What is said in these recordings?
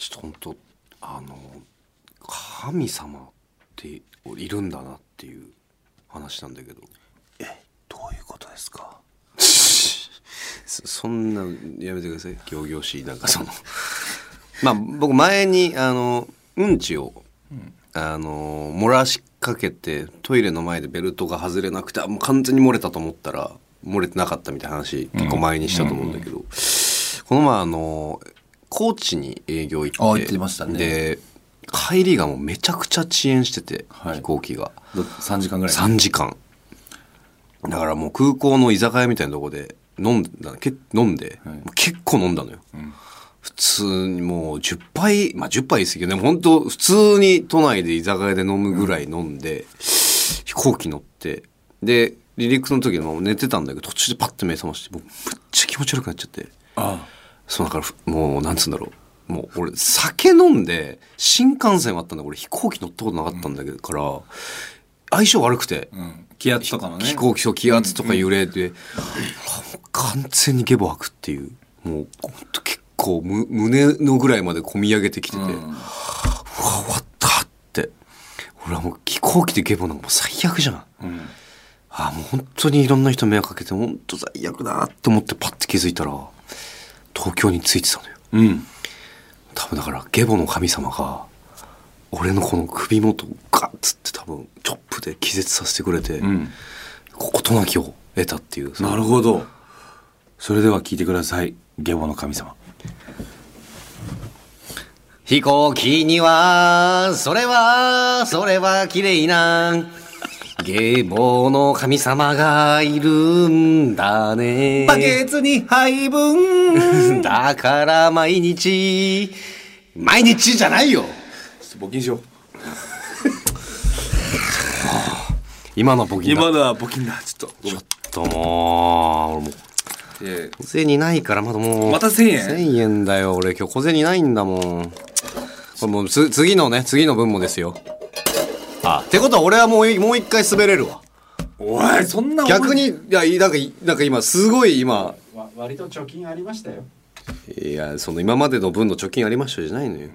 ちょっと本当あの神様っているんだなっていう話なんだけど。どういうことですか？そそんなやめてください。仰々しいなんかその。まあ僕前にあのうんちを、あの漏らしかけてトイレの前でベルトが外れなくてあもう完全に漏れたと思ったら漏れてなかったみたいな話結構前にしたと思うんだけど、この前あの高知に営業行ってあ行ってましたね。で帰りがもうめちゃくちゃ遅延してて、はい。飛行機が。ど3時間ぐらい？3時間。だからもう空港の居酒屋みたいなとこで飲んだけ飲んで、はい。もう結構飲んだのよ、普通にもう10杯まあ10杯言い過ぎよね本当普通に都内で居酒屋で飲むぐらい飲んで、飛行機乗ってで離陸の時もう寝てたんだけど途中でパッと目覚ましてもうむっちゃ気持ち悪くなっちゃって。あそうだからふもうなんつうんだろう。もう俺酒飲んで新幹線はあったんだ俺飛行機乗ったことなかったんだけど、から相性悪くて、あうん。気圧とかのね。飛行機と気圧とか揺れで、あもう完全にゲボ吐くっていう。もうほんと結構む胸のぐらいまで込み上げてきてて、うわ終わったって。俺はもう飛行機でゲボなんかもう最悪じゃん、うん。あもう本当にいろんな人迷惑かけて本当最悪だって思ってパッて気づいたら東京に着いてたのよ。うん。多分だからゲボの神様が俺のこの首元をガッつって多分チョップで気絶させてくれて、うん。事なきを得たっていうなるほど。それでは聞いてください。ゲボの神様。飛行機にはそれはそれは綺麗なゲボの神様がいるんだね。バケツに配分。だから毎日。毎日じゃないよ。募金しよう。今の募金だ。今のは募金だ。ちょっと。ちょっともう。俺もうえ小銭ないからまだもう。また1000円？1000円だよ俺。今日小銭ないんだもん。これもうつ次のね次の分もですよあ。ってことは俺はもうもう一回滑れるわ。おいそんな逆にいやいなんかいなんか今すごい今。わ割と貯金ありましたよ。いやその今までの分の貯金ありましたじゃないのよ。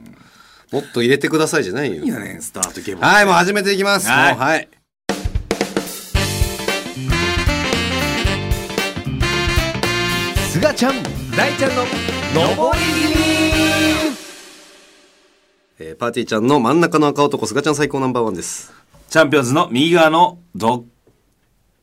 もっと入れてくださいじゃないよ。いいよねスタートゲボはいもう始めていきます。はい。はい。すがちゃん大ちゃんの上りえーパーティーちゃんの真ん中の赤男すがちゃん最高ナンバーワンです。チャンピオンズの右側のど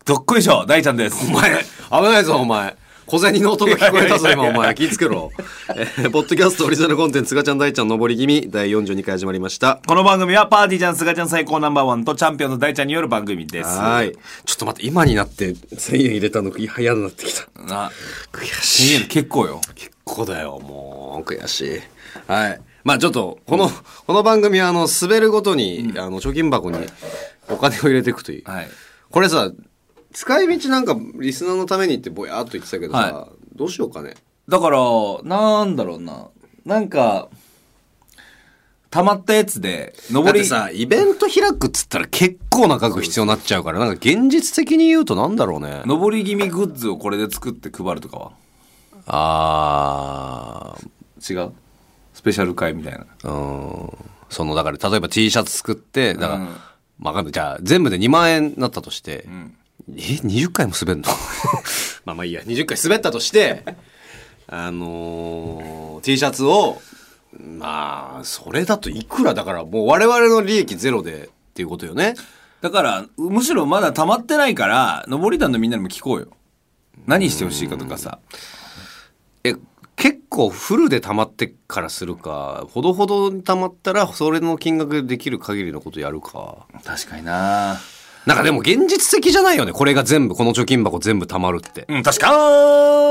どっこいしょ大ちゃんです。お前危ないぞお前。小銭の音が聞こえたぞ今お前。気ぃつけろ、えーポッドキャストオリジナルコンテンツすがちゃん大ちゃん上り気味第42回始まりました。この番組はパーティーちゃんすがちゃん最高ナンバーワンとチャンピオンの大ちゃんによる番組です。はい。ちょっと待って今になって1000円入れたの嫌になってきた。な悔1000しい。円結構よ。結構だよもう。悔しい。はいまあちょっとこの、この番組はあの滑るごとに、あの貯金箱にお金を入れていくという、はい。これさ使い道なんかリスナーのためにってぼやっと言ってたけどさ、はどうしようかね。だからなんだろうな。なんか溜まったやつでだ上りってさイベント開くっつったら結構な額必要になっちゃうからなんか現実的に言うとなんだろうね。上り気味グッズをこれで作って配るとかは？あ違う？スペシャル会みたいな。ーうん。そのだから例えば T シャツ作ってだから、うんまあわかんない。じゃあ全部で2万円になったとして、ん。え20回も滑んの？まあまあいいや。20回滑ったとしてあのー T シャツをまあそれだといくらだからもう我々の利益ゼロでっていうことよね。だからむしろまだ溜まってないから上り団のみんなにも聞こうよ。何してほしいかとかさ。え結構フルで貯まってからするかほどほどに貯まったらそれの金額でできる限りのことやるか。確かにな。なんかでも現実的じゃないよね。これが全部この貯金箱全部貯まるって。うん確か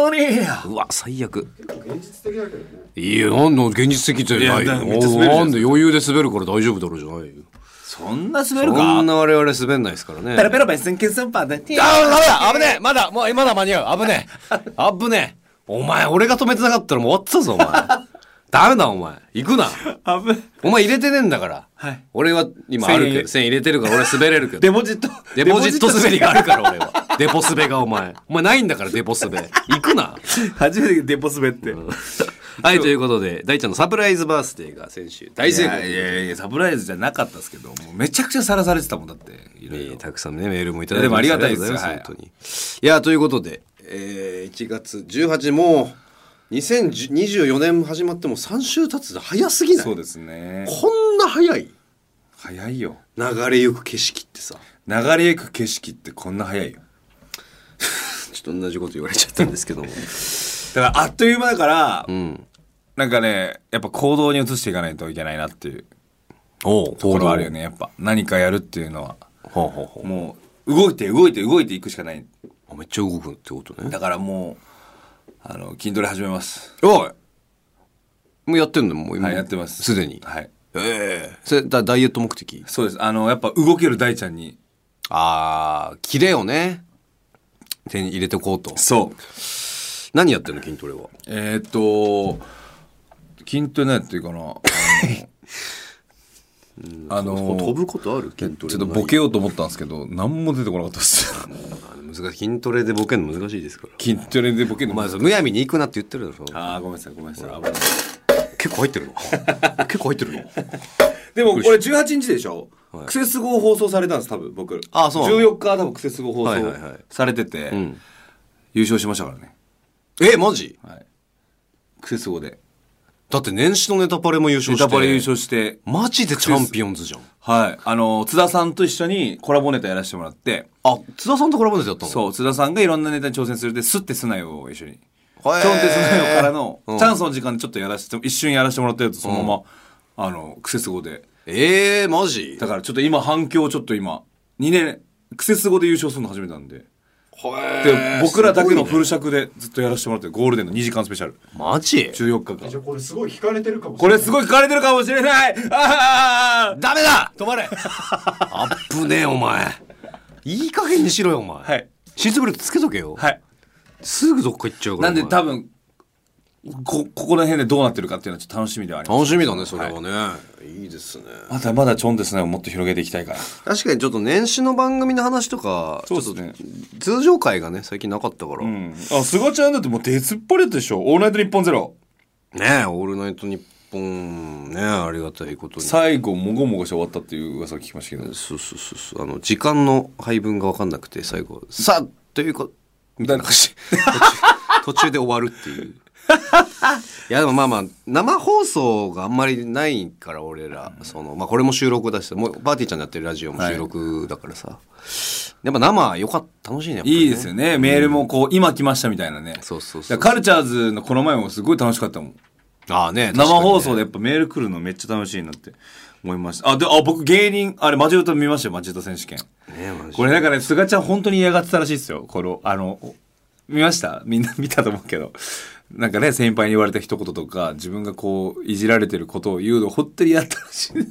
に。うわ最悪。現実的だけどね。いやなんの現実的じゃない。よいやだめっちゃ滑るじゃん。なんで余裕で滑るから大丈夫だろうじゃないよ。そんな滑るか？そんな我々滑んないですからね。ペラペラベスンケンスンパーで。あダメだ危ねえまだもうまだ間に合う。危ねえ危ねえお前俺が止めてなかったらもう終わってたぞお前。ダメだお前。行くな。あぶお前入れてねえんだから、はい。俺は今あるけど1000入れてるから俺滑れるけど。デポジット。デポジット滑りがあるから俺は。デポ滑がお前。お前ないんだからデポ滑。行くな。初めてデポ滑って。はい、ということで、大ちゃんのサプライズバースデーが先週大成功。いやいやいやサプライズじゃなかったですけどもうめちゃくちゃさらされてたもんだっていろいろ。えーたくさんね、メールもいただいてでもありがたいですはい本当に。いや、ということで、えー、1月18、もう、2024年始まっても3週経つの早すぎない？そうですね。こんな早い？早いよ。流れゆく景色ってさ、流れゆく景色ってこんな早いよ。ちょっと同じこと言われちゃったんですけども。だからあっという間だから、うん。なんかねやっぱ行動に移していかないといけないなっていうところはあるよね。やっぱ何かやるっていうのは。ほうほうほう。もう動いて動いて動いていくしかない。あめっちゃ動くってことね。だからもうあの筋トレ始めます。おい。もうやってんの？もう今？はいやってます。すでに？はい。ええ。それだダイエット目的？そうです。あのやっぱ動ける大ちゃんに。ああ、キレをね、手に入れておこうと。そう。何やってんの？筋トレは？えー、っと筋トレなっていうかな。あのあの飛ぶことある？ちょっとボケようと思ったんですけど何も出てこなかったです難しい。筋トレでボケるの難しいですから。筋トレでボケるの？お前さ、むやみに行くなって言ってるだろ。ああごめんなさいごめんなさい。危ない。結構入ってるの？結構入ってるの？でもこれ18日でしょ、クセスゴ放送されたんです多分僕。あそうなの？14日多分クセスゴ放送はいはいはい。されてて、ん。優勝しましたからね。え、マジ？はい。クセスゴでだって年始のネタパレも優勝して。ネタパレ優勝して。マジでチャンピオンズじゃん。はい。あの津田さんと一緒にコラボネタやらせてもらって。あ、津田さんとコラボネタやったの？そう津田さんがいろんなネタに挑戦するで「すってすなよ」を一緒に。ちょんてすなよからの、うん。チャンスの時間でちょっとやらせて一瞬やらせてもらったやつそのまま、あのクセスゴで。ええー、マジ？だからちょっと今反響ちょっと今2年クセスゴで優勝するの初めてなんでで僕らだけのフル尺でずっとやらせてもらってゴールデンの2時間スペシャル。マジ？14日間。じゃあこれすごい聞かれてるかもしこれない。れすごい聞かれてるかもしれない。あダメだ！止まれ！あっぶねえお前。いい加減にしろよお前、はい。シートベルトつけとけよ、はい。すぐどっか行っちゃうからなんでお前。多分こここら辺でどうなってるかっていうのはちょっと楽しみではあります。楽しみだねそれはね、い、いですね。まだまだちょんですねもっと広げていきたいから。確かにちょっと年始の番組の話とかそうですね。ちょっと通常回がね最近なかったから、うん。あ菅ちゃんだってもう出ずっぱりでしょ「オールナイトニッポンゼロ。ねえ「オールナイトニッポン」ねありがたいことに。最後もごもごして終わったっていう噂を聞きましたけど。そうそうそうそう。あの時間の配分が分かんなくて最後さあということみたいな感じ。途中で終わるっていう いやでもまあまあ生放送があんまりないから俺らそのまあこれも収録だしもうパーティーちゃんのやってるラジオも収録だからさ、やっぱ生よかった楽しいねやっぱりね。いいですよね。メールもこう今来ましたみたいなね。そうそうそうカルチャーズのこの前もすごい楽しかったもん。ああね生放送でやっぱメール来るのめっちゃ楽しいなって思いました。あであ僕芸人あれマジ歌見ましたよマジ歌選手権。これなんかね菅ちゃん本当に嫌がってたらしいですよ。このあの見ました？みんな見たと思うけどなんかね先輩に言われた一言とか自分がこういじられてることを言うの本当に嫌だったらしい。本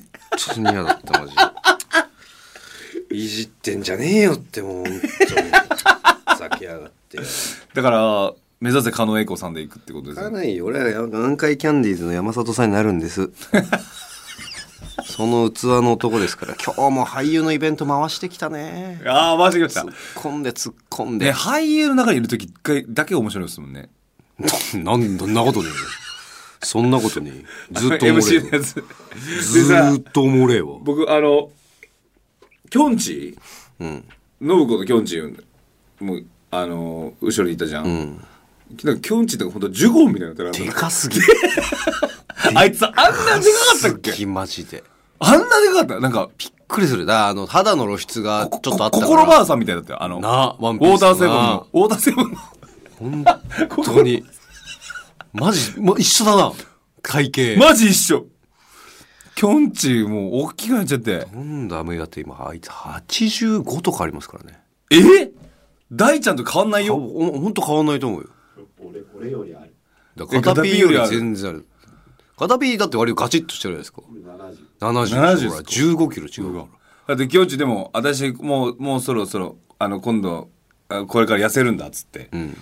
当に嫌だったマジで。いじってんじゃねえよってもう本当に。ふざけやがって。だから目指せ狩野英孝さんで行くってことですよ。かないよ俺は南海キャンディーズの山里さんになるんです。その器の男ですから。今日も俳優のイベント回してきたね。ああ回してきました。突っ込んで突っ込んねで、俳優の中にいる時一回だけ面白いですもんね なんどんなことねえよそんなことねえずっとおもれえ MC のわやつ。でずさーっとおもれえわ僕あのきょんち？うん。信子ときょんちもうあの後ろにいたじゃん、うん。なんかきょんちって本当ジュゴンみたいになってでるかすぎ。あいつあんなでかかったっけ？すぎマジで。あんなでかかった？なんかびっくりする。だあの肌の露出がちょっとあったから。心ばあさんみたいだったよあのなワンウピースの。ォーターセブンの。ウォーターセブンの本当に。マジ、ま、一緒だな。体型マジ一緒。きょんちもう大きくなっちゃって。なんだめだって今あいつ85とかありますからね。え？大ちゃんと変わんないよ。ほほんと変わんないと思うよ。俺俺よりある。だから片 P より全然ある。片 P だって割とガチッとしてるじゃないですか。70 70 70ほら15キロ違うから。だってきょんちでも私もうもうそろそろあの今度あこれから痩せるんだっつって、ん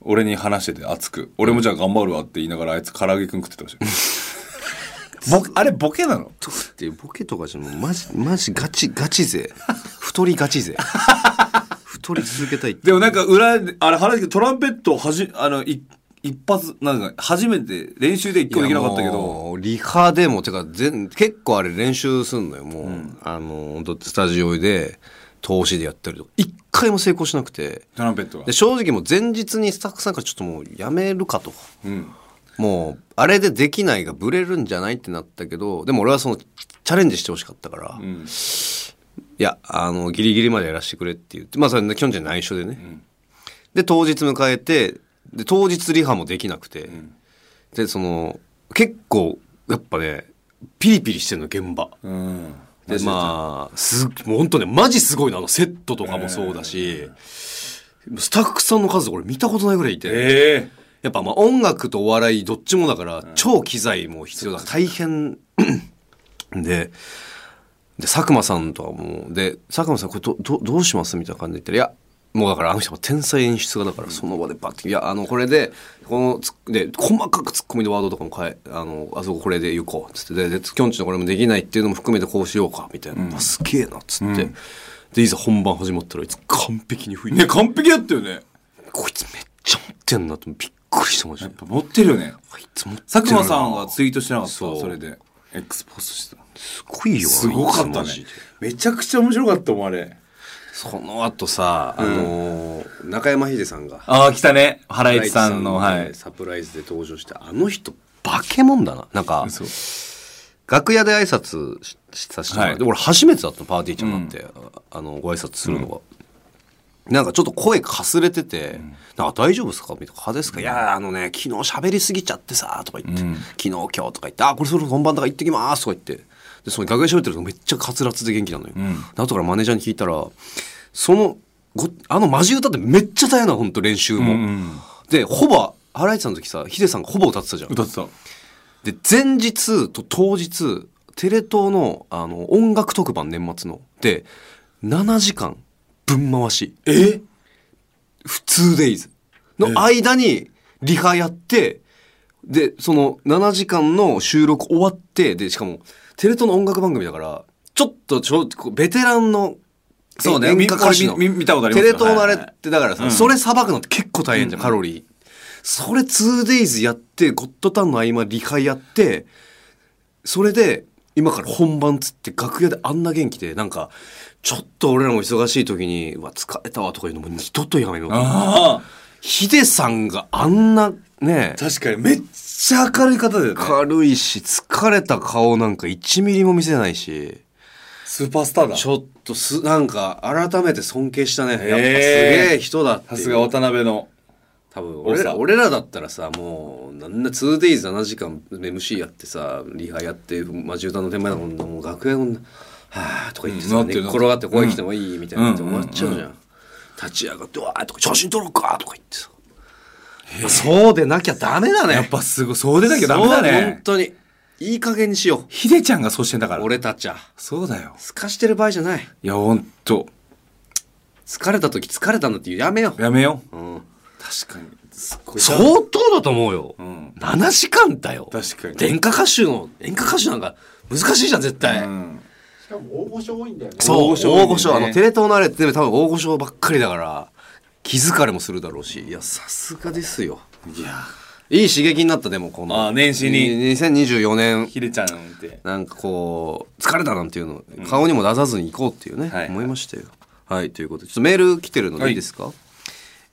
俺に話してて熱く俺もじゃあ頑張るわって言いながらあいつ唐揚げくん食ってましたよボ あれボケなの？とってボケとかじゃもうマジマジガチガチ勢。太りガチ勢。太り続けたいってでもなんか裏であれ原宿トランペットをはじあのい一発なんか初めて練習で一個できなかったけど。もうリハでもてか全結構あれ練習すんのよもう、あの本当スタジオで投資でやったりとか。一回も成功しなくて。トランペットが。で正直もう前日にスタッフさんからちょっともうやめるかとうん。もうあれでできないがブレるんじゃないってなったけどでも俺はそのチャレンジしてほしかったから、いうん。やあのギリギリまでやらせてくれって言って。まあそれねきょんちゃ内緒でね、で当日迎えてで当日リハもできなくて、でその結構やっぱねピリピリしてんの現場。うんでまあすもう本当ねマジすごいのあのセットとかもそうだし、スタッフさんの数俺見たことないぐらいいて、ええ。やっぱまあ音楽とお笑いどっちもだから超機材も必要だから。大変。でで佐久間さんとかもで佐久間さんこれどどどうしますみたいな感じで言ったら「いやもうだからあの人も天才演出家だからその場でバッて「いやあのこれでこのつで細かくツッコミのワードとかも変えあのあそここれで言こう」っつってでできょんちのこれもできないっていうのも含めてこうしようかみたいな「あすげえな」っつって、でいざ本番始まったらあいつ完璧に吹いて、ね完璧だったよね。こいつめっちゃ持ってんなとびっくりしてましたやっぱ持ってるよね。あいつ持ってるな。佐久間さんはツイートしてなかったそう。それで。エクスポストしてた。すごいよすごかったね。めちゃくちゃ面白かったもんあれその後さ、あのー中山秀さんがああ来たね。ハライチさんのはい。サプライズで登場してあの人化け物だな。なんかそう楽屋で挨拶ししさせてもらって、はい。俺初めてだったのパーティーちゃんになって、あのご挨拶するのが、なんかちょっと声かすれてて「なんか大丈夫ですか?」みたいな「派ですか?」いや。あのね昨日喋りすぎちゃってさ」とか言って、うん。昨日今日」とか言って「あこれそろ本番だから行ってきます」とか言ってでその楽屋喋ってるのめっちゃカツラツで元気なのよ、ん。で後からマネージャーに聞いたらそのごあのマジ歌ってめっちゃ大変なの本当練習も、うんうんでほぼハライチさんの時さヒデさんがほぼ歌ってたじゃん。歌ってた。で前日と当日テレ東のあの音楽特番年末の。で7時間分回し。え？普通デイズの間にリハやってでその7時間の収録終わってでしかもテレ東の音楽番組だからちょっとちょベテランのそうね。演歌歌手の。見たことありますよテレ東のあれってだからさ、うん。それさばくのって結構大変じゃん、カロリー。それ 2days やって、ゴッドタンの合間リハやって、それで、今から本番つって楽屋であんな元気で、なんか、ちょっと俺らも忙しい時に、うわ、疲れたわとかいうのも二度とやめようと。ああヒデさんがあんな、ね、確かにめっちゃ明るい方だよね。軽いし、疲れた顔なんか1ミリも見せないし、スーパースターだ。ちょっとす、なんか改めて尊敬したね。やっぱすげえ人だって。さすが渡辺の。多分俺ら俺らだったらさもうなんな 2days7 時間 MC やってさリハやってマジ歌の手前だもんなもう楽屋のはあとか言ってさ、うんなってる寝っ転がって声来てもいいみたいなってうん終わっちゃうじゃん、立ち上がって「わー」とか「写真撮ろうか」とか言ってさそうでなきゃダメだね。やっぱすごいそうでなきゃダメだそう本ね当にいい加減にしよヒデちゃんがそうしてんだかうら。俺たちは。そうだよ。すかしてる場合じゃない。いやほんと。疲れた時疲れたんだっていうやめよやめよう。う、うん、確かに。すっごい。相当だと思うよ、ん。7時間だよ。確かに。演歌歌手の演歌歌手なんか難しいじゃん絶対、うん。しかも大御所多いんだよね。そう大御所。あのテレ東のあれって多分大御所ばっかりだから気疲れもするだろうしいやさすがですよ。いや。いい刺激になったでもこの。あ年始に。2024年ヒデちゃんって。なんかこう疲れたなんていうの、顔にも出さずに行こうっていうね、はい。思いましたよ。はいということで。ちょっとメール来てるのでいいですか、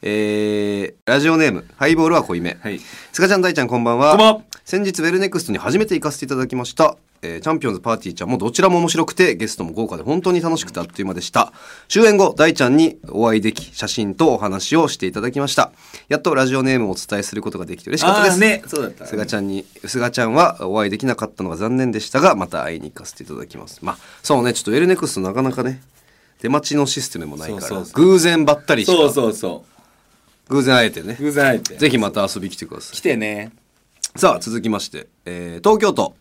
えー、ラジオネームハイボールは濃いめ、はい。すがちゃん大ちゃんこんばんは。こんばんは。先日ウェルネクストに初めて行かせていただきました、えーチャンピオンズパーティーちゃんもどちらも面白くてゲストも豪華で本当に楽しくてあっという間でした。終演後大ちゃんにお会いでき写真とお話をしていただきました。やっとラジオネームをお伝えすることができて嬉しかったです。ねそうだったすがちゃんにすがちゃんはお会いできなかったのが残念でしたがまた会いに行かせていただきます。まあそうねちょっとウェルネクストなかなかね出待ちのシステムもないから偶然ばったりそうそうそ偶然会えてね。う偶然会えて。ぜひまた遊び来てください。来てね。さあ続きまして、えー東京都、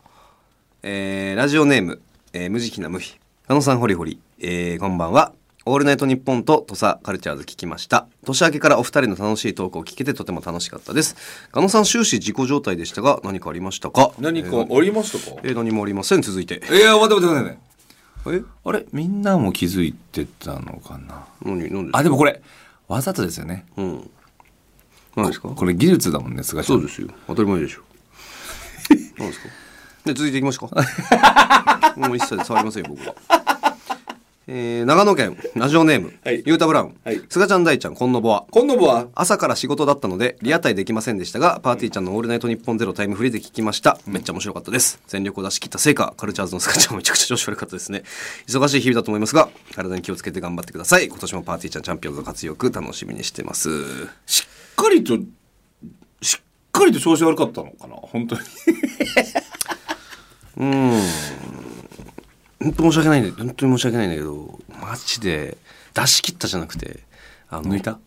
えーラジオネーム、えー無慈悲な無比。加野さんホリホリ、えーこんばんは。オールナイトニッポンと土佐カルチャーズ聞きました。年明けからお二人の楽しいトークを聞けてとても楽しかったです。加野さん終始自己状態でしたが何かありましたか？何かえーありましたか？えー何もありません続いて。いや待って待って待って。え？あれ？みんなも気づいてたのかな？何？何あでもこれわざとですよね。うん。何ですか？これ技術だもんね菅そうですよ。当たり前でしょ。何ですか？で続いていきますか もう一切触りませんよ僕は。えー、長野県ラジオネーム、はい。ゆうたブラウン、はい。菅ちゃん大ちゃんこんのぼは今度は朝から仕事だったのでリアタイできませんでしたがパーティーちゃんの「オールナイトニッポンゼロタイムフリーで聞きました、めっちゃ面白かったです。全力を出し切ったせいかカルチャーズのスカちゃんもめちゃくちゃ調子悪かったですね。忙しい日々だと思いますが体に気をつけて頑張ってください。今年もパーティーちゃんチャンピオンズの活躍楽しみにしてます。しっかりとしっかりと調子悪かったのかな本当に本当申し訳ないんだ本当に申し訳ないんだけどマジで出し切ったじゃなくてあの抜いた？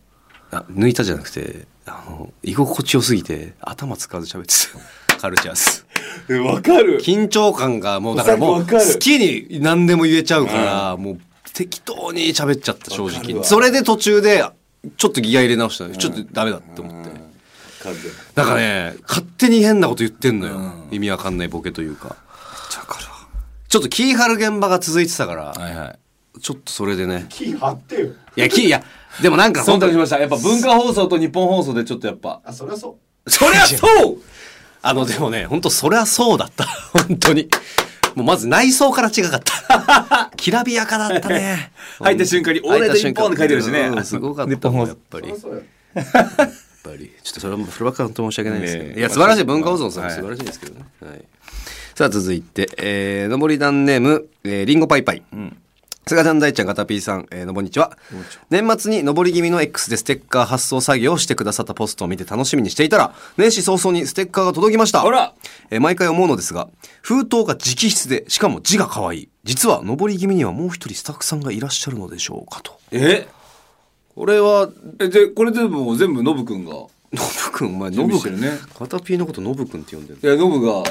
あ抜いたじゃなくてあの居心地よすぎて頭使わず喋ってた。カルチャーズわかる？緊張感がもうだからもう好きに何でも言えちゃうから、もう適当に喋っちゃった正直。それで途中でちょっとギア入れ直したのちょっとダメだって思って、だからね勝手に変なこと言ってんのよ、意味わかんないボケというかちゃかちょっと気張る現場が続いてたから、はいはい。ちょっとそれでね。気張ってよ。いや気いや。でもなんか 忖度しました。やっぱ文化放送と日本放送でちょっとやっぱ。あ、そりゃそそりゃそう。あのでもね本当そりゃそうだった。本当に。もうまず内装から違かった。きらびやかだったね。入った瞬間にオールナイトニッポンって書いてるしね。うんすごかった。日本放送。もんやっぱり。やっぱり。ちょっとそれはもうフルバックは本当申し訳ないですけど、いや素晴らしい。文化放送さんはい。素晴らしいですけどね、はい、さあ続いて、えー、のぼり団ネーム、えー、リンゴパイパイ、菅ちゃん大ちゃんガタピーさん、えー、のぼんにちは。年末に上り気味の X でステッカー発送作業をしてくださったポストを見て楽しみにしていたら年始早々にステッカーが届きました。あら。えー毎回思うのですが封筒が直筆でしかも字が可愛い。実は上り気味にはもう一人スタッフさんがいらっしゃるのでしょうかと。え？これはえでこれでも全部ノブくんが。ノブくんお前準ノブくんね。ガタピーのことノブくんって呼んでるいやノブが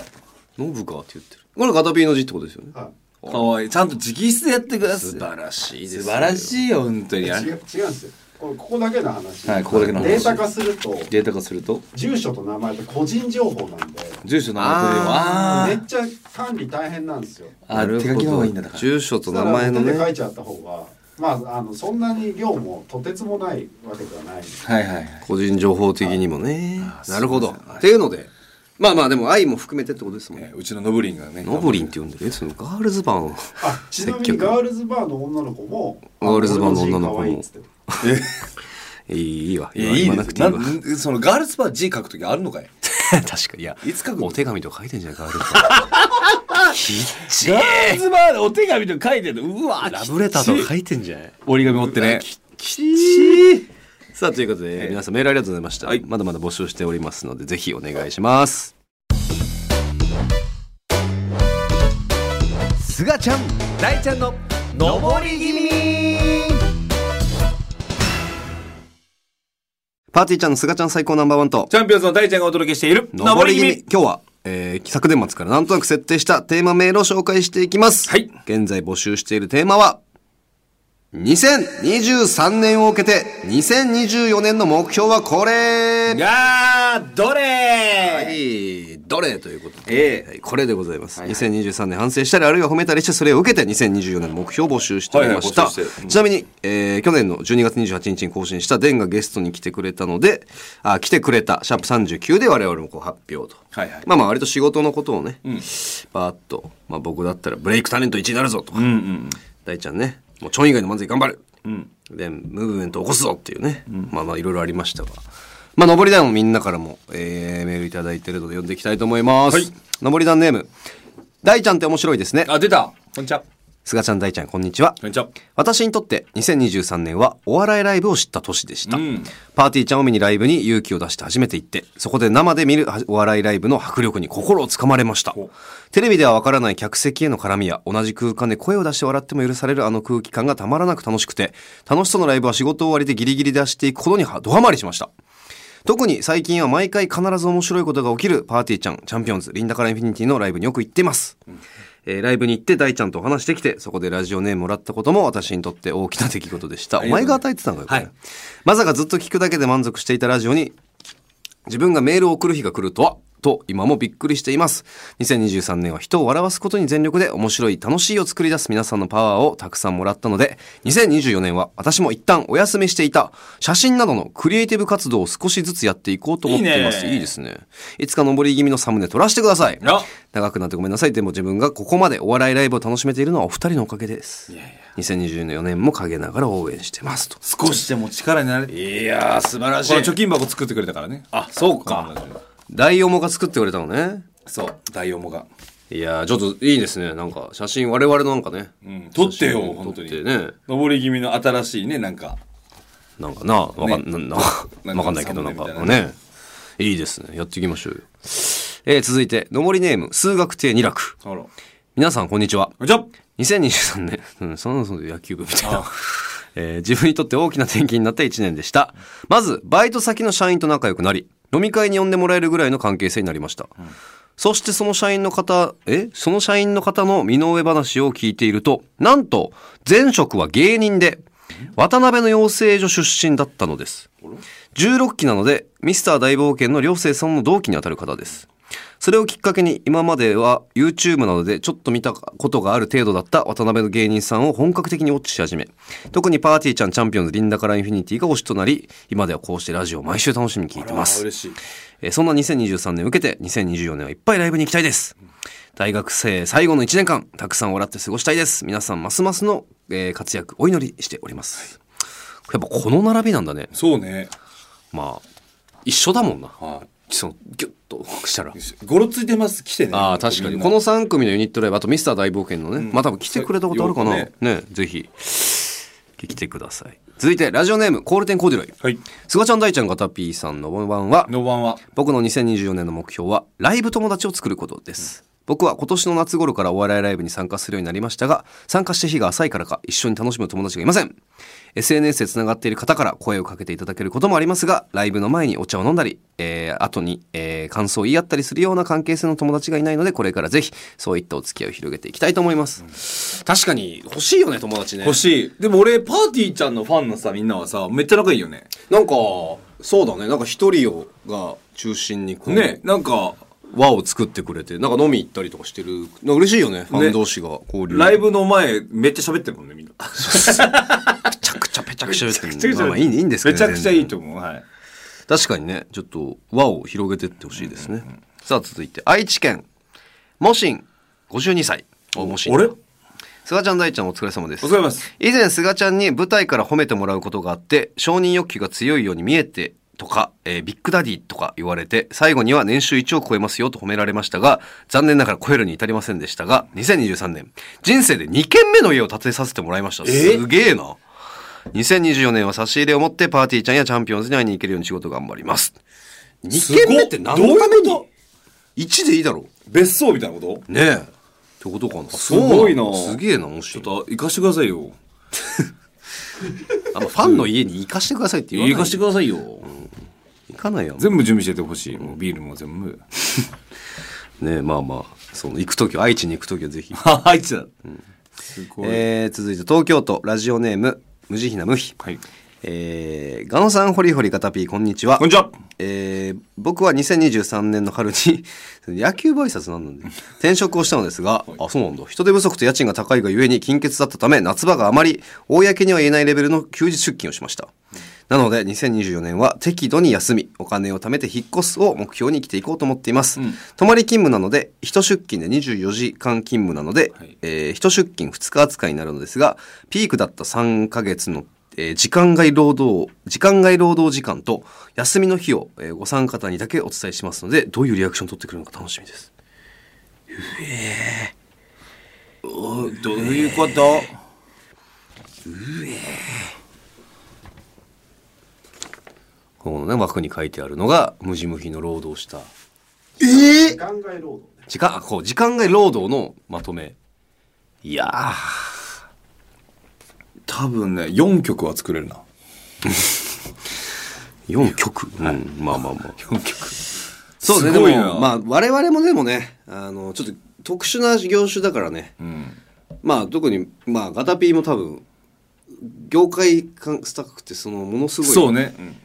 ノブかって言ってる。これガタピーの字ってことですよね。はかわい。いちゃんと直筆でやってください。素晴らしいですよ。素晴らしいよ本当い。に違う違うんですよ。これここだけの話。はいここだけの話。データ化すると。データ化すると。住所と名前と個人情報なんで、住所の名前であー。めっちゃ管理大変なんですよ。あー手書きの方がいいんだだから。住所と名前のだから手で書ねいちゃった方が、まああのそんなに量もとてつもないわけではない。はいはいはい。個人情報的にもね。あなるほど。っていうのでまあまあでも愛も含めてってことですもんね。えーうちのノブリンがねノブリンって呼んでる？そのガールズバーのあちなみにガールズバーの女の子もガールズバーの女の子も。俺字可愛いいい いいわ。いやいわなくていいわ。そのガールズバー G 書くときあるのかい？確かに。いやいつ書くの？お手紙とか書いてんじゃない？ガールズバー。ひっちガールズバーでお手紙とか書いてるうわラブレターとか書いてんじゃない？折り紙持ってね。きちさあということで、皆さんメールありがとうございました、はい。まだまだ募集しておりますのでぜひお願いします。菅ちゃん大ちゃんの上り気味。パーティーちゃんの菅ちゃん最高ナンバーワンとチャンピオンズの大ちゃんがお届けしている上り気味。今日は、えー、昨年末からなんとなく設定したテーマメールを紹介していきます。はい。現在募集しているテーマは2023年を受けて2024年の目標はこれ。がーどれ。はい、どれということで、ええ。はいこれでございます、2023年反省したりあるいは褒めたりしてそれを受けて2024年の目標を募集しておりました、はいはい募集して。うんちなみに、えー去年の12月28日に更新したデンがゲストに来てくれたのであ来てくれたシャープ39で我々もこう発表と、はいはい。まあまあ割と仕事のことをね、バーッと、まあ、僕だったらブレイクタレント1位になるぞとか、うんうん。大ちゃんねもうちょん以外の漫才頑張る、ん。でムーブメント起こすぞっていうね、まあまあいろいろありましたが。まあ上り団もみんなからも、えーメールいただいてるので読んでいきたいと思います、はい。上り団ネーム。大ちゃんって面白いですね。あ出た。こんにちは菅ちゃん大ちゃんこんにちは。こんにちは。私にとって2023年はお笑いライブを知った年でした、うん。パーティーちゃんを見にライブに勇気を出して初めて行ってそこで生で見るお笑いライブの迫力に心をつかまれました。ほテレビではわからない客席への絡みや同じ空間で声を出して笑っても許されるあの空気感がたまらなく楽しくて楽しそうなライブは仕事終わりでギリギリ出していくことにはドハマりしました。特に最近は毎回必ず面白いことが起きるパーティーちゃん、チャンピオンズ、リンダからインフィニティのライブによく行ってます。えーライブに行って大ちゃんとお話してきて、そこでラジオネームもらったことも私にとって大きな出来事でした。お前が与えてたのよ、これ。はいまさかずっと聞くだけで満足していたラジオに、自分がメールを送る日が来るとは、と今もびっくりしています。2023年は人を笑わすことに全力で面白い楽しいを作り出す皆さんのパワーをたくさんもらったので、2024年は私も一旦お休みしていた写真などのクリエイティブ活動を少しずつやっていこうと思っています。いいねいいですね。いつか登り気味のサムネ撮らせてください。あ長くなってごめんなさい。でも自分がここまでお笑いライブを楽しめているのはお二人のおかげです。2024年も陰ながら応援してますと。少しでも力になれいやー、素晴らこの貯金箱作ってくれたからねあ、そうか。大オモが作ってくれたのね。そう大オモがいやー、ちょっといいですね。なんか、写真、我々のなんかね。うん撮ってよ本当に撮ってね。上り気味の新しいねなんかなんかな、わかん、ねななわかんないけど、なんかね。いいですね。やっていきましょうよ。えー、続いて、のぼりネーム、数学亭二楽。あら皆さん、こんにちは。じゃあ2023年、うん、そのその野球部みたいな。えー自分にとって大きな転機になった1年でした。まず、バイト先の社員と仲良くなり、飲み会に呼んでもらえるぐらいの関係性になりました。そしてその社員の方、え？その社員の方の身の上話を聞いていると、なんと、前職は芸人で、渡辺の養成所出身だったのです。16期なので、ミスター大冒険の両生さんの同期にあたる方です。それをきっかけに今までは YouTube などでちょっと見たことがある程度だった渡辺の芸人さんを本格的にウォッチし始め、特にパーティーちゃんチャンピオンズリンダからインフィニティが推しとなり、今ではこうしてラジオを毎週楽しみに聞いてます。嬉しいえーそんな2023年を受けて2024年はいっぱいライブに行きたいです。大学生最後の1年間、たくさん笑って過ごしたいです。皆さんますますの、えー活躍お祈りしております。やっぱこの並びなんだね。そうねまあ、一緒だもんな。はいそのギュッとしたら。ゴロついてます。来てね。ああ、確かに。この3組のユニットライブ、あとミスター大冒険のね、まあ多分来てくれたことあるかな？よね。くぜひ、来てください。続いて、ラジオネーム、コールテンコーデュロイ。はい。すがちゃん大ちゃんガタピーさんのこんばんは。の番は僕の2024年の目標はライブ友達を作ることです、僕は今年の夏頃からお笑いライブに参加するようになりましたが参加して日が浅いからか一緒に楽しむ友達がいません SNS でつながっている方から声をかけていただけることもありますがライブの前にお茶を飲んだり、えー後に、えー感想を言い合ったりするような関係性の友達がいないのでこれからぜひそういったお付き合いを広げていきたいと思います、確かに欲しいよね友達ね。欲しい。でも俺パーティーちゃんのファンのさみんなはさめっちゃ仲いいよね。なんかそうだね。なんか一人をが中心にこうねなんか輪を作ってくれて、なんか飲み行ったりとかしてる。なんか嬉しいよね、ファン同士が交流。ライブの前めっちゃ喋ってるもんねみんな。め ちゃくちゃ。まあまあいいんですけどめちゃくちゃいいと思う。はい。確かにね、ちょっと輪を広げてってほしいですね。さあ続いて、愛知県、モシン、52歳。お、モシン。俺菅ちゃん大ちゃんお疲れ様です。お疲れ様です。以前菅ちゃんに舞台から褒めてもらうことがあって承認欲求が強いように見えてとか、えービッグダディとか言われて最後には年収1億超えますよと褒められましたが残念ながら超えるに至りませんでしたが2023年人生で2軒目の家を建てさせてもらいました。すげえな2024年は差し入れを持ってパーティーちゃんやチャンピオンズに会いに行けるように仕事頑張ります。2軒目って何のためどういうこに1でいいだろ。別荘みたいなこと？うねえ。ってことかな。すごいな。すげえなもしちょっと行かしてくださいよ。あのファンの家に行かしてくださいって言わない。行かしてくださいよ。行かないよ。全部準備しててほしい。もうビールも全部。ねまあまあ、その行くときは、愛知に行くときはぜひ。あいつだ。すごいえー、続いて東京都ラジオネーム、無慈悲な無比。はい。えー、ガノさん、ホリホリガタピー、こんにちは。こんにちは。えー僕は2023年の春に 野球部挨拶なんなんで転職をしたのですが、あそうなんだ。人手不足と家賃が高いがゆえに金欠だったため夏場があまり公には言えないレベルの休日出勤をしました、なので2024年は適度に休みお金を貯めて引っ越すを目標に生きていこうと思っています、泊まり勤務なので一出勤で24時間勤務なので、はい。えー一出勤2日扱いになるのですがピークだった3ヶ月のえー時間外労働、時間外労働時間と休みの日を、えーご参加方にだけお伝えしますので、どういうリアクションを取ってくるのか楽しみです。おどういうこと？このね、枠に書いてあるのが、無地無比の労働した。時間外労働ね。時間、あこう、時間外労働のまとめ。いやー、多分ね4曲は作れるな。4曲？うん、まあまあまあ。4曲。そうね、すごいな。でも、まあ、我々もでもね、あの、ちょっと特殊な業種だからね。うん。まあ、特に、まあ、ガタピーも多分、業界関スタッフってその、ものすごい、そうね、うん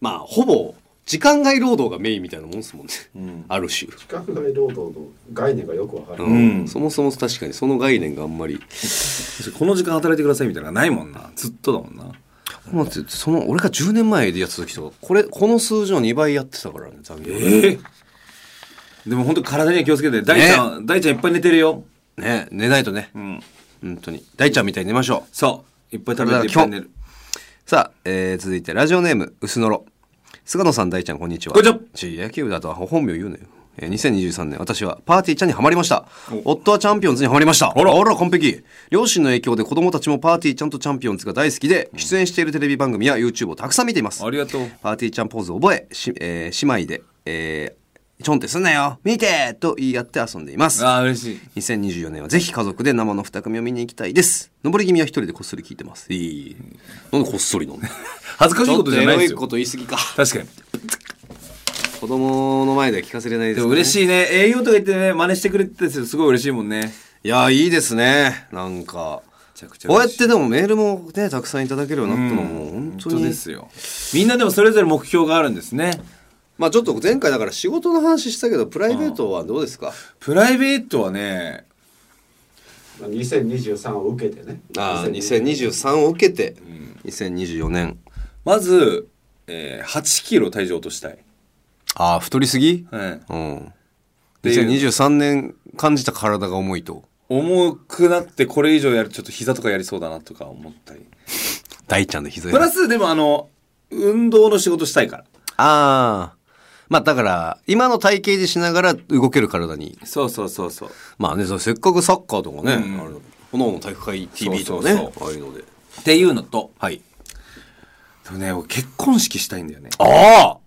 まあ、ほぼ時間外労働がメインみたいなもんですもんね、ある種、時間外労働の概念がよくわかる、ん。そもそも確かにその概念があんまり。この時間働いてくださいみたいなのがないもんな。ずっとだもんな。待ってその俺が10年前でやってた時とかこれこの数字の2倍やってたからね残業ええでも本当体には気をつけて大ちゃん、大ちゃんいっぱい寝てるよ。ね。寝ないとね、うん。本当に。大ちゃんみたいに寝ましょう。そう。いっぱい食べていっぱい寝るさあ、えー、続いてラジオネーム薄のろ。菅野さん大ちゃんこんにちは。こんにちは。ち野球だとは本名言うのよ。えー2023年私はパーティーちゃんにはまりました。夫はチャンピオンズにはまりました。あら。完璧。両親の影響で子供たちもパーティーちゃんとチャンピオンズが大好きで出演しているテレビ番組や YouTube をたくさん見ています。ありがとう。パーティーちゃんポーズを覚え、しえー姉妹で、えーちょんってすんなよ見てと言い合って遊んでいます。ああ嬉しい2024年はぜひ家族で生の二組を見に行きたいです。登り気味は一人でこっそり聞いてます。いい。なんでこっそりなんだ 恥ずかしいことじゃないですよちょっとエロいこと言い過ぎか。確かに子供の前では聞かせれないですでね。も嬉しいね営業とか言ってね真似してくれてたすごい嬉しいもんねいや、いいですね。なんか。めちゃくちゃこうやっ嬉しいてでもメールもね、たくさんいただけるようになったのも、本本当に。当ですよみんなでもそれぞれ目標があるんですねまあちょっと前回だから仕事の話したけど、プライベートはどうですか？プライベートはねまあ2023を受けてね。ああ、2023を受けて、2024年。まず、えー、8キロ体重落としたい、ああ、太りすぎ？はい、うん。ていう2023年感じた体が重いと。重くなってこれ以上やるとちょっと膝とかやりそうだなとか思ったり。大ちゃんの膝プラスでもあの運動の仕事したいから。ああ。まあだから、今の体型でしながら動ける体に。そうそうそうそう。まあね、そせっかくサッカーとかね、うん。あれ炎の体育会 TV とかね、そうそうああいうので。っていうのと。はい。でもね俺結婚式したいんだよね。あ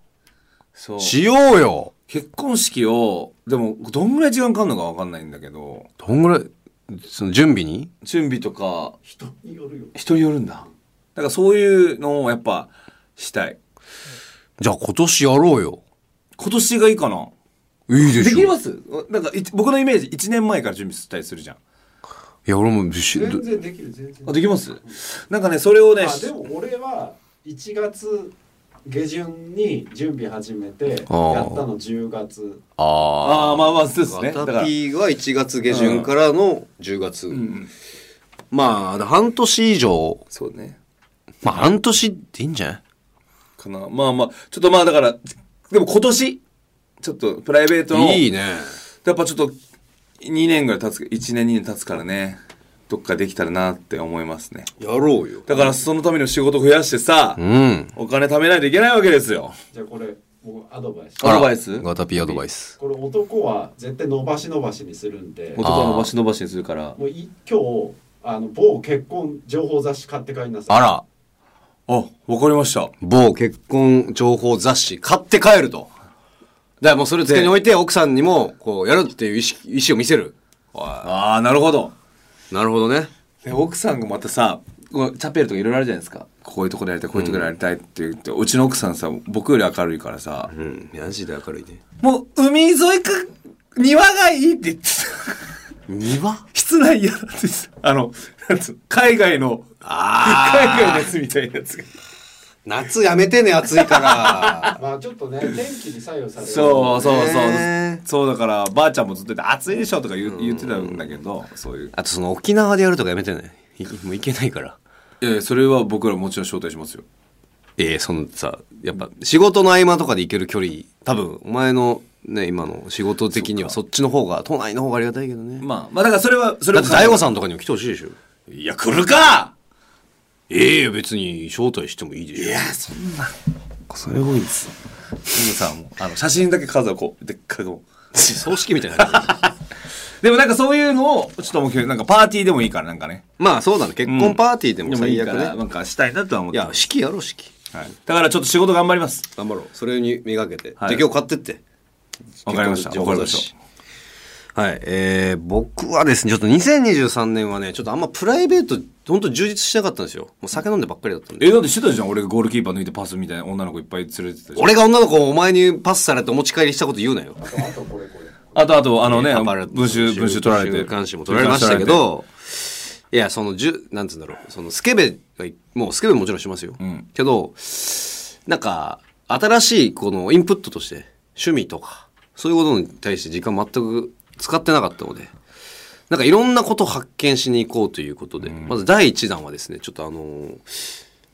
そう。あしようよ。結婚式をでもどんぐらい時間かかるのか分かんないんだけど。どんぐらい、その準備に？準備とか。人によるよ。人によるんだ。だからそういうのをやっぱしたい。じゃあ今年やろうよ。今年がいいかな。いいでしょ。できます？なんかい僕のイメージ1年前から準備したりするじゃん。いや、俺もし、全然できる全然あできます？なんかねそれをねあでも俺は1月下旬に準備始めてやったの10月。あああまあまあそうですあ。ね。だからは1月下旬からの10月。うん。まあ、半年以上、そうね。まあ半年でいいんじゃない？かな。まあまあちょっとまあだからでも今年ちょっとプライベートのいいね。やっぱちょっと2年ぐらい経つ1年2年経つからねどっかできたらなって思いますねやろうよ。だからそのための仕事増やしてさ、うん。お金貯めないといけないわけですよじゃあこれ僕アドバイスアドバイス？ガタピーアドバイス。これ男は絶対伸ばし伸ばしにするんで男は伸ばし伸ばしにするからもうい今日あの某結婚情報雑誌買って帰りなさいあら、あわかりました某結婚情報雑誌買って帰ると。だからもうそれ付けに置いて奥さんにもこうやるっていう意識意思を見せる。ああなるほどなるほどね。で奥さんがまたさチャペルとかいろいろあるじゃないですかこういうところやりたいこういうところやりたいって言って、うちの奥さんさ僕より明るいからさ、うん。マジで明るいね。もう海沿いか庭がいいって言ってさ庭？室内嫌だってさあのなんつうの？海外のあ海外のやつみたいなやつが。夏やめてね、暑いから。まあちょっとね天気に左右される。そうそうそう、ね。そうだからばあちゃんもずっと言って暑いでしょとか言う言ってたんだけどそういう。あとその沖縄でやるとかやめてね。いもう行けないから。いやいやそれは僕らもちろん招待しますよ。ええそのさ、やっぱ仕事の合間とかで行ける距離、多分お前のね、今の仕事的にはそっちの方が、都内の方がありがたいけどね。まあまあだからそれはそれはだって大悟さんとかにも来てほしいでしょ。いや来るかええ別に招待してもいいでしょ。いやそんなそれ多いですでもさもうあの写真だけ数をこうでっかくこう葬式みたいな。でもなんかそういうのをちょっと目標なんかパーティーでもいいからなんかねまあそうだね。結婚パーティーでもでもいい最悪ね。からなんかしたいなとは思っていや、式やろう、式。はい、だからちょっと仕事頑張ります頑張ろう。それにめがけて。はいで、今日買ってって。わかりましたわかりましはい。えー、僕はですね、ちょっと2023年はね、ちょっとあんまプライベート、本当充実してなかったんですよ。もう酒飲んでばっかりだったんで。えだってしてたじゃん俺がゴールキーパー抜いてパスみたいな女の子いっぱい連れてた俺が女の子をお前にパスされてお持ち帰りしたこと言うなよ。あとあとこれこれあとあとあのね文集文集取られて週刊誌も取られましたけど、いや、その、じゅ、なんつうんだろう。その、スケベが、もうスケベももちろんしますよ。んけど、なんか、新しいこのインプットとして趣味とかそういうことに対して時間全く使ってなかったのでなんかいろんなことを発見しに行こうということで、まず第一弾はですねちょっとあのー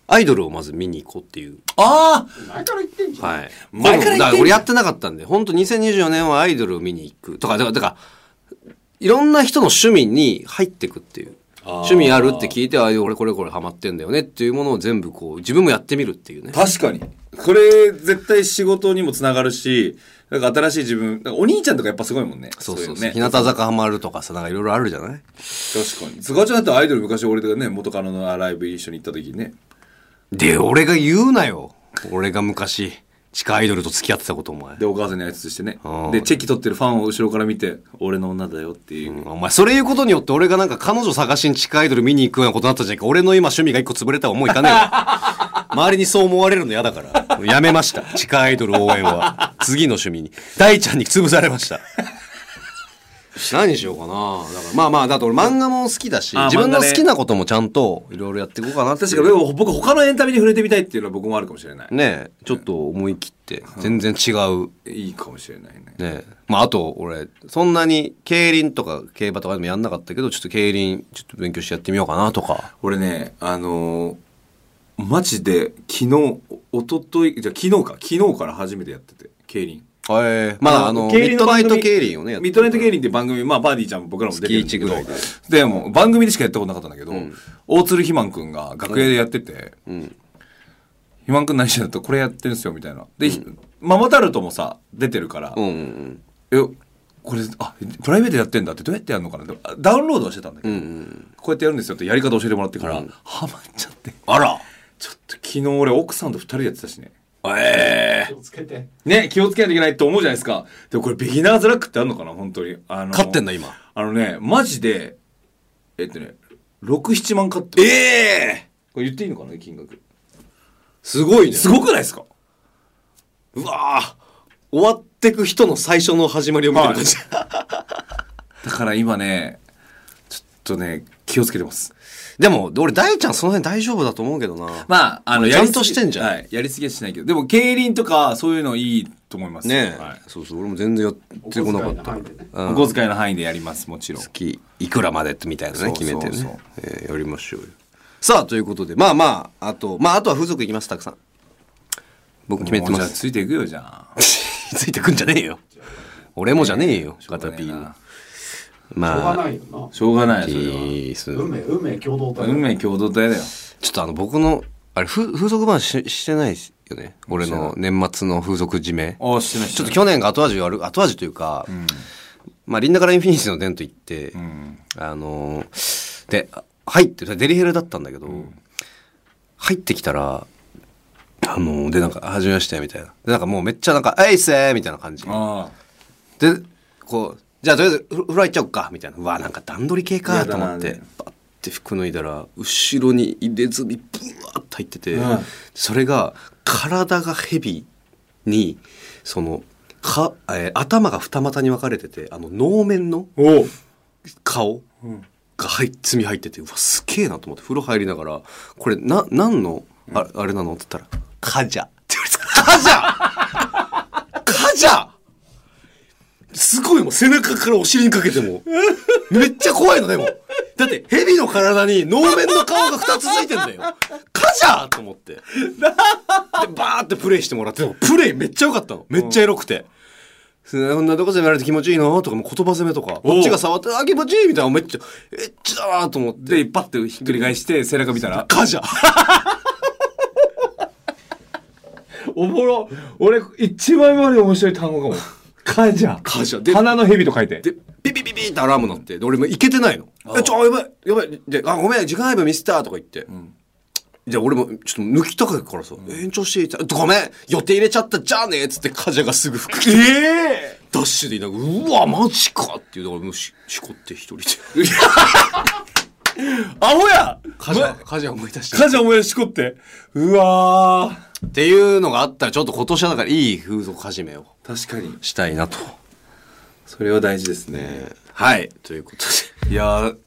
アイドルをまず見に行こうっていうあ前から言ってんじゃん、はい。前から言ってんじゃんだから俺やってなかったんで、本当2024年はアイドルを見に行くとか、だから、だから、いろんな人の趣味に入ってくっていう。趣味あるって聞いて、ああ、俺これこれハマってんだよねっていうものを全部こう、自分もやってみるっていうね。確かに。これ、絶対仕事にもつながるし、なんか新しい自分、お兄ちゃんとかやっぱすごいもんね。そうそうそう。いね。日向坂ハマるとかさ、なんかいろいろあるじゃない？確かに。菅ちゃんだってアイドル昔俺がね、元カノのライブ一緒に行った時にね。で、俺が言うなよ。俺が昔、地下アイドルと付き合ってたことお前。で、お母さんに挨拶してねうん。で、チェキ取ってるファンを後ろから見て、俺の女だよっていう。お前、それ言うことによって俺がなんか彼女探しに地下アイドル見に行くようなことになったじゃんか。俺の今趣味が一個潰れたらもういかねえわ。周りにそう思われるの嫌だから。やめました。地下アイドル応援は。次の趣味に。大ちゃんに潰されました。何しようかな。だからまあまあ、だって俺漫画も好きだし、あ自分の好きなこともちゃんといろいろやっていこうかなって。確かに僕他のエンタメに触れてみたいっていうのは僕もあるかもしれない。ねえ、ちょっと思い切って、全然違う。いいかもしれないね。ねえ。まあ、あと、俺、そんなに競輪とか競馬とかでもやんなかったけど、ちょっと競輪、ちょっと勉強してやってみようかなとか。俺ね、あのーマジで昨日、おととい、じゃあ昨日か、昨日から初めてやってて、競輪。ええまだあの、ミッドナイト競輪をね、ミッドナイト競輪って番組、まあ、バーディーちゃんも僕らも出てるんだけどでも、番組でしかやったことなかったんだけど、大鶴ひまんくんが楽屋でやってて、んひまんくん何してんだとこれやってるんすよ、みたいな。で、ママタルトもさ、出てるから、うんうんえ、これ、あ、プライベートでやってんだってどうやってやるのかなってダウンロードはしてたんだけど、うん。うん。こうやってやるんですよってやり方教えてもらってから、ハマっちゃって。あらちょっと昨日俺奥さんと二人でやってたしね。ええ気をつけてね、気をつけないといけないって思うじゃないですか。でもこれビギナーズラックってあるのかな？本当に。あの勝ってんだ、今？あのね、マジで、えっとね、6、7万買ってえる。えこれ言っていいのかな？金額。すごいね。すごくないですか？うわぁ終わってく人の最初の始まりを見てる感じ。だから今ね、ちょっとね、気をつけてます。でも、俺、大ちゃんその辺大丈夫だと思うけどな。まあ、あの、ちゃんとしてんじゃんはい。やりすぎはしないけど。でも、競輪とか、そういうのいいと思います。ねえ、はい。そうそう、俺も全然やってこなかった。お小遣いの範囲でやります、もちろん。月いくらまでってみたいなね、決めてね。えーやりましょうよ。さあ、ということで、まあまあ、あと、まあ、あとは風俗いきます、たくさん。僕決めてもうじゃあ、ます。ついていくよ、じゃあ。ついてくんじゃねえよ。俺もじゃねえよ、ガタピーの。しょうがまあ、ないよなしょうがない、運命運命共同体運命共同体だよ。ちょっとあの、僕の、あれ、風風俗話ししてないですよね？俺の年末の風俗締め。ああ、してないちょっと去年が後味悪、後味というか、まあ、リンダからインフィニティのデンと行って、んあのーで、あ入って、デリヘルだったんだけど、入ってきたら、あのーで、なんか、はじめまして、みたいな。で、なんかもうめっちゃなんか、あいっせーみたいな感じ。あで、こう、じゃあとりあえずフ風呂入っちゃおうか、みたいな。うわ、なんか段取り系かと思って。ね、バッて服脱いだら、後ろに入れ墨ブワーッと入ってて、うん。それが、体がヘビに、その、か、えー頭が二股に分かれてて、あの、能面の顔が入っ墨入ってて、うわ、すげえなと思って、風呂入りながら、これ、な、何の、ああれなの？って言ったら、カジャ。って言われた。カジャ。カジャすごいもう背中からお尻にかけても、めっちゃ怖いのでも。だって、蛇の体に能面の顔が二つついてんだよ。カジャと思って。で、バーってプレイしてもらって、でもプレイめっちゃ良かったの。めっちゃエロくて。そんなどこ攻められて気持ちいいの？とかもう言葉攻めとか、こっちが触って、あ、気持ちいいみたいな、めっちゃ、エッチだなと思って。で、パッてひっくり返して、背中見たら、カジャおもろ。俺、一番今まで面白い単語かも。カジャ。カジャで鼻の蛇と書いて。で、ビビビビってアラーム鳴って、で、俺もいけてないの。え、ちょ、やばい、やばい。で、あ、ごめん、時間配分ミスったとか言って。じゃあ俺もちょっと抜きたかいからさ、延長していい？ってごめん予定入れちゃったじゃあねっつってカジャがすぐ服着て、えダッシュでいながら、うわ、マジかっていう、だからもうし、しこって一人で。アホやカジャ、カジャ思い出した。カジャ思い出しこって。うわっていうのがあったら、ちょっと今年はだからいい風俗始めをー。確かに。したいなと。それは大事ですね。はい。ということで。いやー、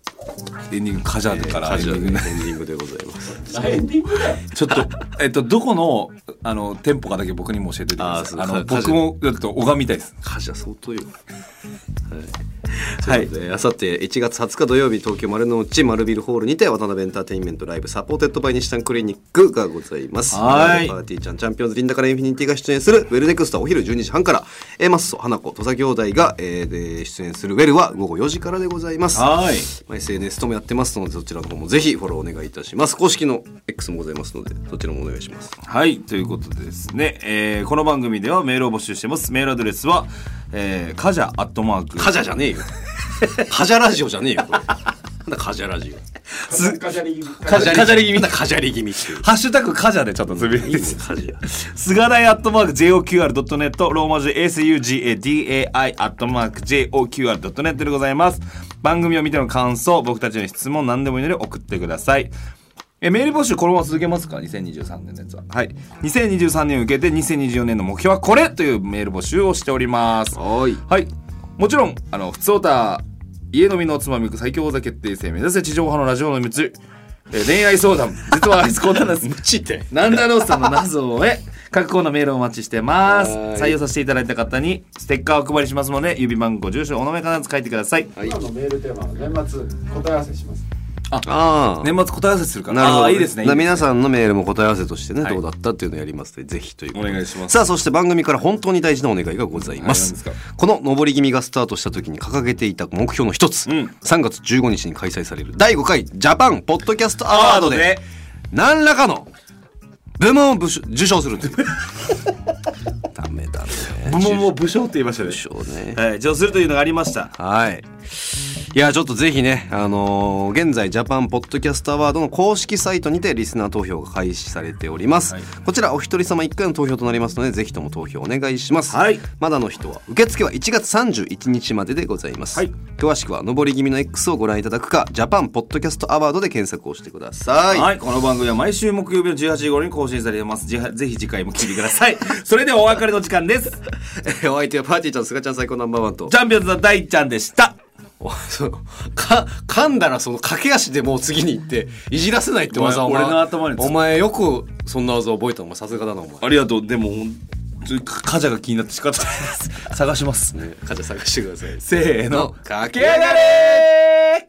エンディングカジャーからエンディングでございます ちょっと、えっと、どこの、あの、店舗かだけ僕にも教えてください。あの、僕も、ちょっと拝みたいです。カジャ相当よはい。であさって1月20日土曜日東京丸の内丸ビルホールにて渡辺エンターテインメントライブサポーテッドバイ西丹クリニックがございますはいパーティーちゃんチャンピオンズリンダからインフィニティが出演するウェルネクストはお昼12時半から A マッソ花子土佐兄弟が、えーで出演するウェルは午後4時からでございますはい。まあ SNS ともやってますのでそちらの方もぜひフォローお願いいたします公式の X もございますのでそちらもお願いしますはい。ということでですね、えー、この番組ではメールを募集してます。メールアドレスは、えー、カジャアットマーク。カジャじゃねえよ カジャラジオじゃねえよなんだカジャラジオすカジャリカジャカジャリ気味カジャリ気味っていうハッシュタグカジャでちょっとつぶやいて。カジャ菅大アットマーク JOQR.net ローマ字で SUGADAI アットマーク JOQR.net でございます。番組を見ての感想、僕たちの質問何でもいいので送ってください。え、メール募集このまま続けますか ?2023 年のやつは。はい。2023年を受けて2024年の目標はこれというメール募集をしております。はいはい。もちろん、あの、ふつおた、家飲みのおつまみ最強王座決定戦目指せ地上波のラジオの道、えー恋愛相談、実はアイスコーナーです。ムチってなんだろうさんの謎へ 各コーナーメールをお待ちしてますはい採用させていただいた方にステッカーをお配りしますので郵便番号住所お名前必ず書いてくださいはい今のメールテーマは年末答え合わせしますああ年末答え合わせするから。なるほど、いいですね。皆さんのメールも答え合わせとしてね、はい。どうだったっていうのをやりますのでぜひということで。お願いします。さあそして番組から本当に大事なお願いがございます,、はい何ですこの上り気味がスタートした時に掲げていた目標の一つ、うん。3月15日に開催される第5回ジャパンポッドキャストアワードで何らかの部門を受賞受賞するんですダメだね。部門も武将って言いましたね。受賞ね。はい。受賞するというのがありました。はい。いや、ちょっとぜひね、あのー現在、ジャパンポッドキャストアワードの公式サイトにてリスナー投票が開始されております。はいこちら、お一人様1回の投票となりますので、ぜひとも投票お願いします。はいまだの人は、受付は1月31日まででございます。はい詳しくは、上り気味の X をご覧いただくか、ジャパンポッドキャストアワードで検索をしてください。はい、この番組は毎週木曜日の18時頃に更新されますぜぜひ次回も聞いてください それではお別れの時間です お相手はパーティーちゃん、すがちゃん最高ナンバーワンとチ。ャンピオンズの大ちゃんでしたか噛んだらその駆け足でもう次に行っていじらせないって技お前俺の頭につお前よくそんな技覚えたのさすがだなお前。ありがとう。でもカジャが気になって仕方ないです。探します。ね、かじゃ探してください。せーの。駆け上がれ